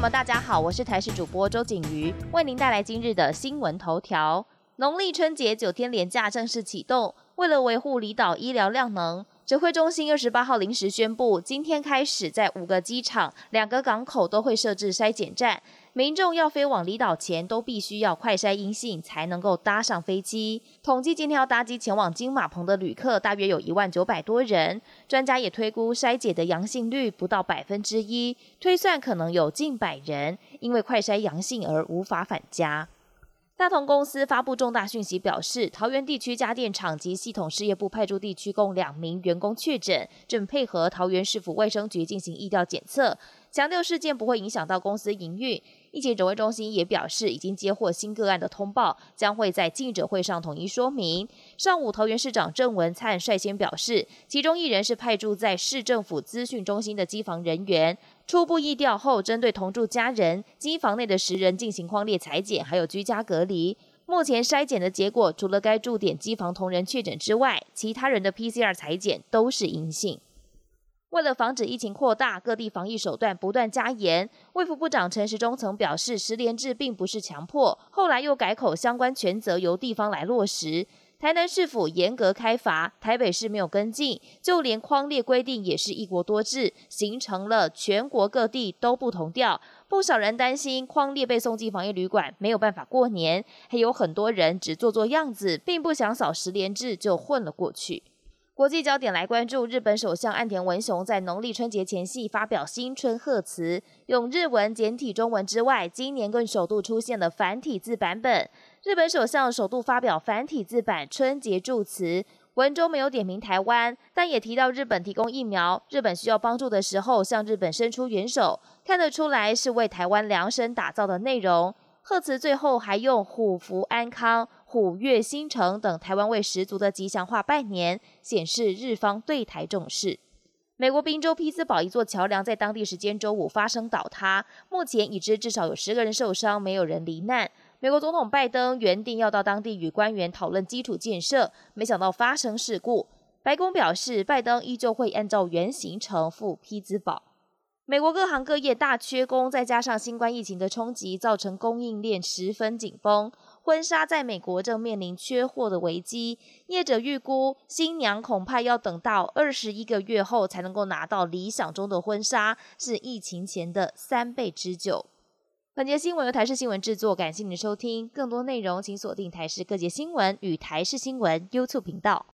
那么，大家好，我是台视主播周景瑜，为您带来今日的新闻头条。农历春节九天连假正式启动，为了维护离岛医疗量能，指挥中心二十八号临时宣布，今天开始在五个机场、两个港口都会设置筛检站。民众要飞往离岛前，都必须要快筛阴性才能够搭上飞机。统计今天要搭机前往金马棚的旅客，大约有一万九百多人。专家也推估筛检的阳性率不到百分之一，推算可能有近百人因为快筛阳性而无法返家。大同公司发布重大讯息，表示桃园地区家电厂及系统事业部派驻地区共两名员工确诊，正配合桃园市府卫生局进行疫调检测，强调事件不会影响到公司营运。疫情指挥中心也表示，已经接获新个案的通报，将会在记者会上统一说明。上午，桃园市长郑文灿率先表示，其中一人是派驻在市政府资讯中心的机房人员。初步疫调后，针对同住家人、机房内的十人进行框列裁剪，还有居家隔离。目前筛检的结果，除了该驻点机房同仁确诊之外，其他人的 PCR 裁剪都是阴性。为了防止疫情扩大，各地防疫手段不断加严。卫福部长陈时中曾表示，十连制并不是强迫，后来又改口，相关权责由地方来落实。台南市府严格开罚，台北市没有跟进，就连框列规定也是一国多制，形成了全国各地都不同调。不少人担心框列被送进防疫旅馆，没有办法过年，还有很多人只做做样子，并不想扫十连制就混了过去。国际焦点来关注，日本首相岸田文雄在农历春节前夕发表新春贺词，用日文简体中文之外，今年更首度出现了繁体字版本。日本首相首度发表繁体字版春节祝词，文中没有点名台湾，但也提到日本提供疫苗，日本需要帮助的时候向日本伸出援手，看得出来是为台湾量身打造的内容。贺词最后还用虎福安康、虎跃新城等台湾味十足的吉祥话拜年，显示日方对台重视。美国宾州匹兹堡一座桥梁在当地时间周五发生倒塌，目前已知至少有十个人受伤，没有人罹难。美国总统拜登原定要到当地与官员讨论基础建设，没想到发生事故。白宫表示，拜登依旧会按照原行程赴匹兹堡。美国各行各业大缺工，再加上新冠疫情的冲击，造成供应链十分紧绷。婚纱在美国正面临缺货的危机，业者预估新娘恐怕要等到二十一个月后才能够拿到理想中的婚纱，是疫情前的三倍之久。本节新闻由台视新闻制作，感谢您的收听。更多内容请锁定台视各界新闻与台视新闻 YouTube 频道。